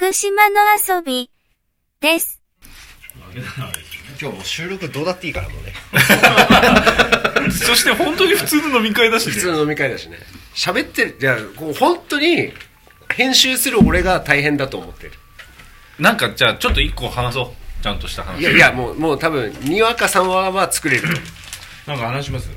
福島の遊びです。今日もう収録どうだっていいからもうね。そして本当に普通の飲み会だしね普通の飲み会だしね。喋ってる、いや、こう本当に、編集する俺が大変だと思ってる。なんかじゃあちょっと一個話そうちゃんとした話いやいや、もう、もう多分、にわか3話は作れる。なんか話します？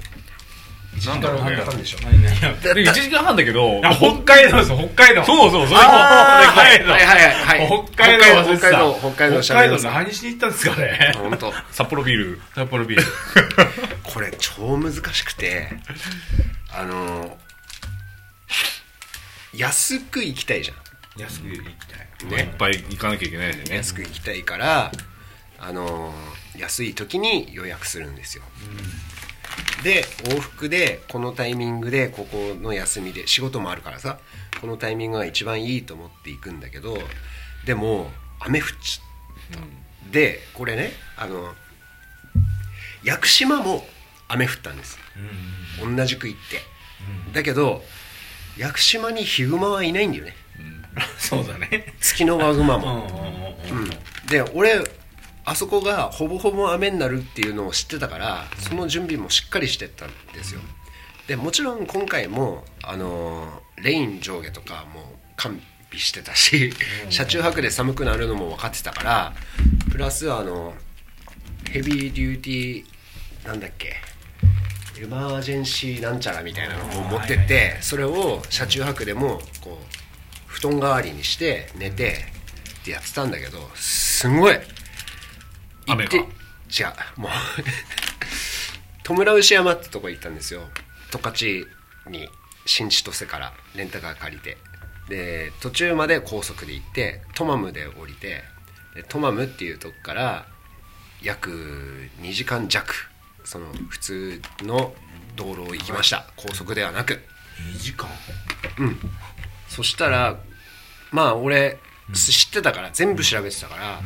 なんだろうね半でしょ。何ね。で1時間半だけどあ北海道です北海道。そうそうそれも北海道。はいはいはい。はい。北海道北海道、北海道北海道。何しに行ったんですかね？本当。札幌ビール。札幌ビール。これ超難しくて、あの、安く行きたいじゃん。安く行きたい。いっぱい行かなきゃいけないしね。安く行きたいから、あの安い時に予約するんですよ、で往復でこのタイミングでここの休みで仕事もあるからさこのタイミングが一番いいと思って行くんだけどでも雨降っちゃった、でこれねあの屋久島も雨降ったんです、同じく行って、だけど屋久島にヒグマはいないんだよね。そうだね。ツキノワグマも、うんうんうん。うん、で俺あそこがほぼほぼ雨になるっていうのを知ってたからその準備もしっかりしてったんですよ。でもちろん今回もあのレイン上下とかも完備してたし車中泊で寒くなるのも分かってたからプラスあのヘビーデューティーなんだっけエマージェンシーなんちゃらみたいなのを持ってってそれを車中泊でもこう布団代わりにして寝てってやってたんだけどすごい雨か行って違うもう。戸村牛山ってとこ行ったんですよ。十勝に新千歳からレンタカー借りて。で途中まで高速で行ってトマムで降りてでトマムっていうとこから約2時間弱その普通の道路を行きました。高速ではなく。2時間？そしたらまあ俺、知ってたから全部調べてたから、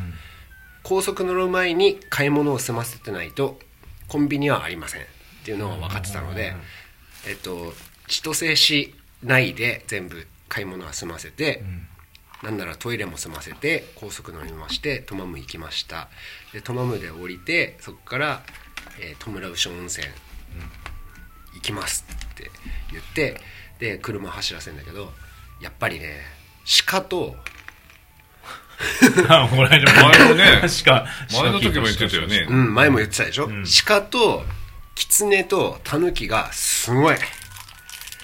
高速乗る前に買い物を済ませてないとコンビニはありませんっていうのが分かってたので、えっと千歳市内で全部買い物は済ませて、なんならトイレも済ませて高速乗りましてトマム行きました。でトマムで降りてそこから、えー、戸村牛温泉行きますって言ってで車走らせるんだけどやっぱりね鹿と あこれ前前のね確か前の時も言ってたよね。うん前も言ってたでしょ、鹿と狐とタヌキがすごい。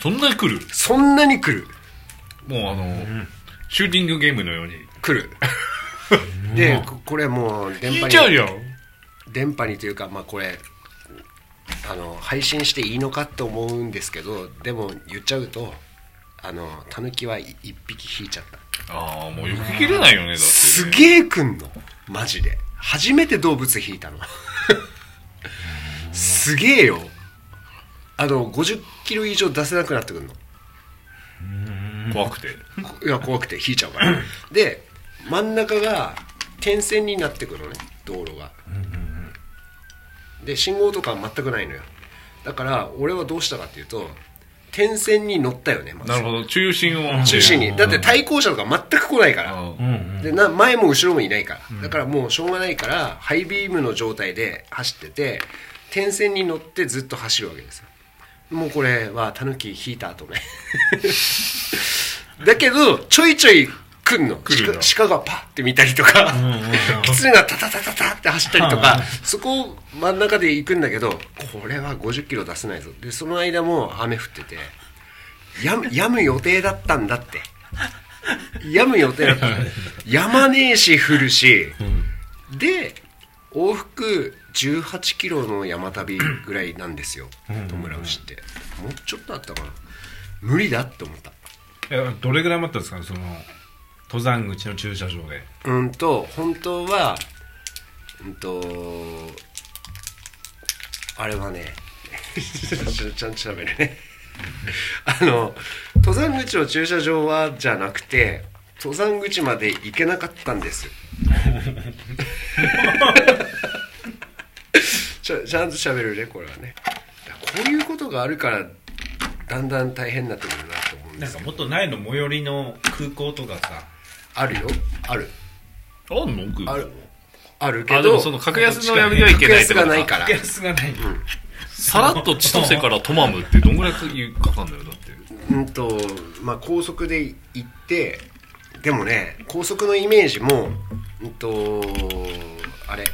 そんなに来る？そんなに来る。もうあのシューティングゲームのように。来る。でここれもう電波引いちゃうによ。電波にというかまあこれあの配信していいのかって思うんですけどでも言っちゃうとあのタヌキは一匹引いちゃったああもうよく切れないよねだってすげえ来んの。マジで。初めて動物引いたの。すげえよ。あの50キロ以上出せなくなってくるの。怖くて。いや怖くて引いちゃうから。で真ん中が点線になってくるのね道路が。で信号とかは全くないのよ。だから俺はどうしたかっていうと点線に乗ったよねまず。なるほど。中心を中心に。だって対向車とか全く来ないから。うん。でな前も後ろもいないから、だからもうしょうがないからハイビームの状態で走ってて点線に乗ってずっと走るわけですよ。もうこれはタヌキ引いた後ね。だけどちょいちょい来んの？鹿鹿がパッて見たりとか狐がタタタタタって走ったりとかそこを真ん中で行くんだけどこれは50キロ出せないぞ。でその間も雨降っててやむやむ予定だったんだって。やむ予定だったのやまねえし降るし、で往復18キロの山旅ぐらいなんですよ。戸村牛って。もうちょっとあったかな。無理だって思った。えどれぐらい待ったんですかねその登山口の駐車場で。うんと本当はうんとあれはねちゃんと調べるね。あの登山口の駐車場はじゃなくて登山口まで行けなかったんです。ちょちゃんと喋るねこれはね。こういうことがあるからだんだん大変になってくるなと思うんですよなんかもっとないの最寄りの空港とかさあるよ。ある。あんの？ある。あるけどあでもその格安のやめにはいけないってことか。格安がないから。安がない。さらっと千歳からトマムってどんぐらいかかんだよだって。うんとまあ高速で行ってでもね高速のイメージもうんとあれ。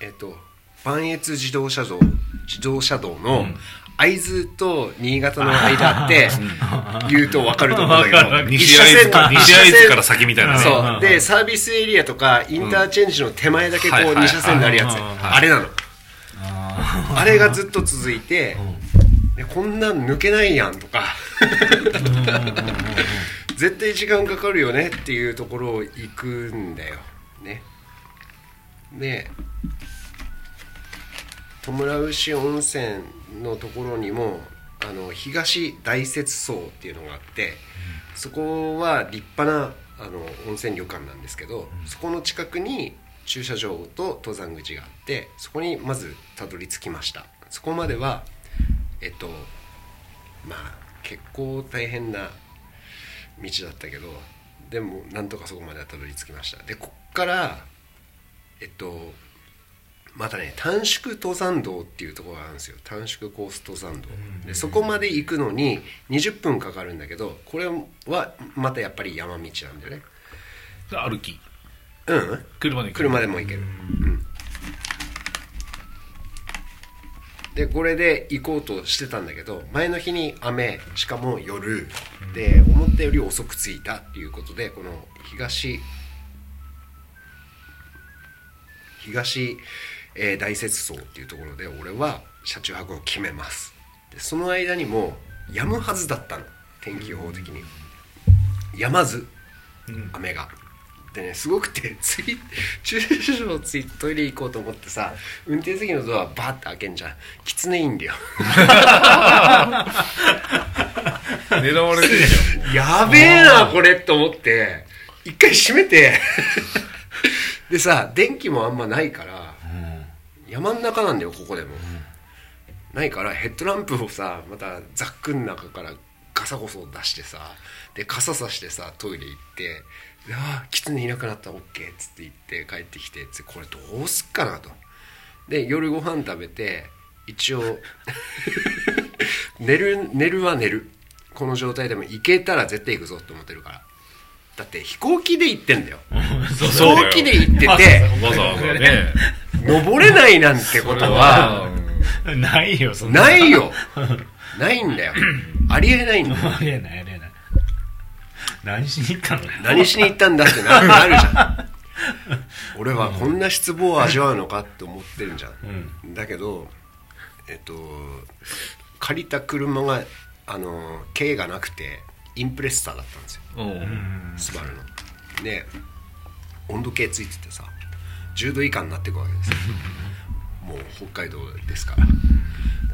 えっと磐越自動車道自動車道の会津と新潟の間って言うと分かると思うんだけど西会津から先みたいなね。そうでサービスエリアとかインターチェンジの手前だけこうはいはい。2車線になるやつ。あれなの。あれがずっと続いてでこんなん抜けないやんとか。絶対時間かかるよねっていうところを行くんだよ。ね。で戸村牛温泉のところにもあの東大雪荘っていうのがあってそこは立派なあの温泉旅館なんですけどそこの近くに駐車場と登山口があってそこにまずたどり着きました。そこまではえっとまあ結構大変な道だったけどでもなんとかそこまではたどり着きました。でこっからえっとまたね短縮登山道っていうところがあるんですよ。短縮コース登山道。でそこまで行くのに20分かかるんだけどこれはまたやっぱり山道なんだよね。で歩き。うん。車で車でも行ける、うん。でこれで行こうとしてたんだけど前の日に雨しかも夜。で思ったより遅く着いたっていうことでこの東東、えー大雪荘っていうところで俺は車中泊を決めます。でその間にも止むはずだったの。天気予報的に。止まず雨が。でねすごくてつい駐車場ついトイレ行こうと思ってさ運転席のドアバーって開けんじゃん。きつねいいんだよ。狙われてるじやべえなこれって思って一回閉めて。でさ電気もあんまないから山ん中なんだよここでも、ないからヘッドランプをさまたザックの中からガサゴソ出してさで傘さしてさトイレ行ってああキツネいなくなったオッケーっつって言って帰ってきてつってこれどうすっかなと。で夜ご飯食べて一応 寝る寝るは寝る。この状態でも行けたら絶対行くぞって思ってるから。だって飛行機で行ってんだよ。飛行機で行っててわざわざね。登れないなんてことは ないよ、そんな。ないよ。ないんだよ。ありえないんだよ。ありえない、ありえない。何しに行ったの何しに行ったんだってななるじゃん。俺はこんな失望を味わうのかって思ってるんじゃん、だけどえっと借りた車があの軽がなくてインプレッサーだったんですよ。う。ん。スバルの。で温度計ついててさ10度以下になっていくわけですよ。もう北海道ですから。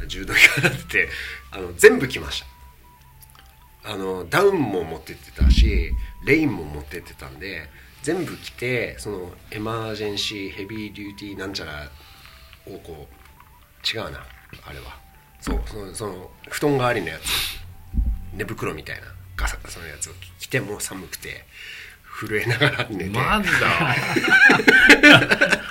10度以下になっててあの全部来ました。あのダウンも持ってってたしレインも持ってってたんで全部来てそのエマージェンシーヘビーデューティーなんちゃらをこう違うなあれは。そうそのその布団代わりのやつ。寝袋みたいなガサガサのやつを着てもう寒くて震えながら寝て、マジだ。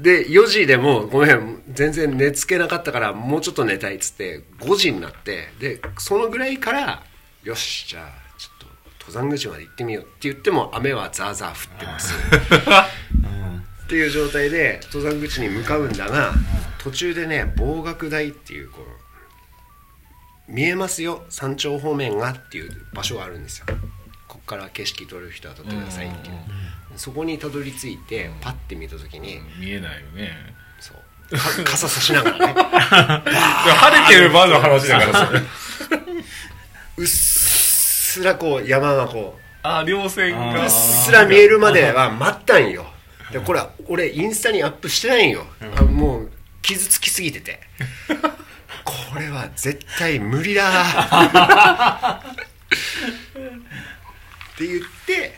で4時でもごめん全然寝つけなかったからもうちょっと寝たいっつって5時になってでそのぐらいからよしじゃあちょっと登山口まで行ってみようって言っても雨はザーザー降ってます。っていう状態で登山口に向かうんだが途中でね望岳台っていうこう見えますよ山頂方面がっていう場所があるんですよ。ここから景色撮る人は撮ってくださいっていう。そこにたどり着いてパッて見た時に見えないよね。そう。か傘さしながらね。晴れてる場の話だから。それ うっすらこう山がこあ稜線ううがっすら見えるまでは待ったんよ。でこれ俺インスタにアップしてないんよ、あもう傷つきすぎててこれは絶対無理だ。って言って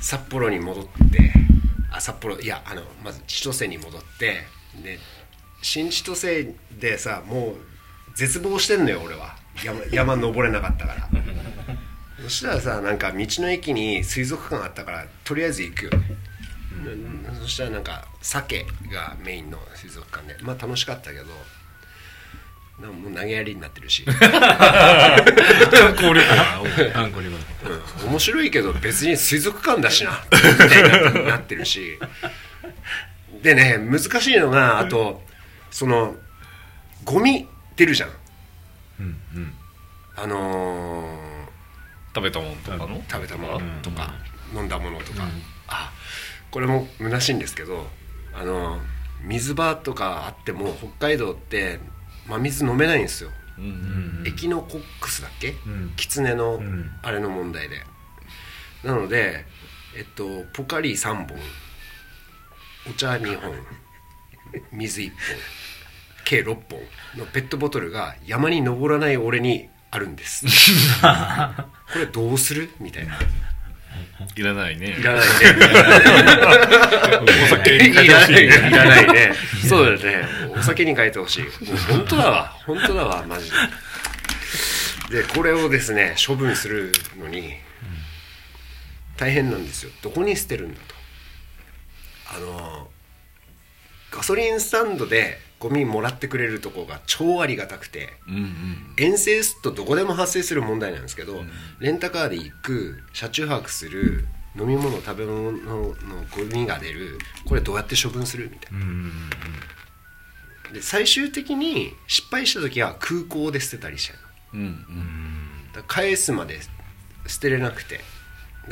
札幌に戻ってあ札幌いやあのまず千歳に戻ってで新千歳でさもう絶望してんのよ俺は。山山登れなかったから。そしたらさなんか道の駅に水族館あったからとりあえず行くよね、うんそしたらなんか鮭がメインの水族館でまあ楽しかったけどなもう投げやりになってるし、う ん面白いけど別に水族館だしな。みたいになってるし。でね難しいのがあとそのゴミ出るじゃん。うんうん。あのー食べたもんとかの？食べたものとか、飲んだものとか、あこれも虚しいんですけどあの水場とかあっても北海道って真水飲めないんですよ、うんエキノコックスだっけ、ん。キツネのん。あれの問題で。なのでえっとポカリ3本。お茶2本。水1本。計6本。のペットボトルが山に登らない俺にあるんです。これどうする？みたいないらないねいらないねお酒にいらないね。変えてほしいねいらないね。そうだよね。お酒に変えてほしい。もう本当だわ。本当だわ、マジで。で、これをですね、処分するのに、大変なんですよ。どこに捨てるんだと。あの、ガソリンスタンドでゴミもらってくれるとこが超ありがたくて、うんうん。遠征するとどこでも発生する問題なんですけど、レンタカーで行く車中泊する飲み物食べ物のゴミが出るこれどうやって処分するみたいうんなで最終的に失敗した時は空港で捨てたりしちゃううんうん返すまで捨てれなくて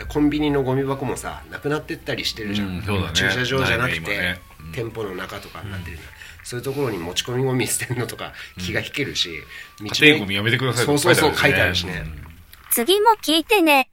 コンビニのゴミ箱もさなくなってったりしてるじゃん、うんね。駐車場じゃなくて、ね。うん。店舗の中とかになってる、そういうところに持ち込みゴミ捨てるのとか気が引けるし、道の家庭ゴミやめてくださいとそうそうそう書いてあるしね。書いてあるしね、次も聞いてね。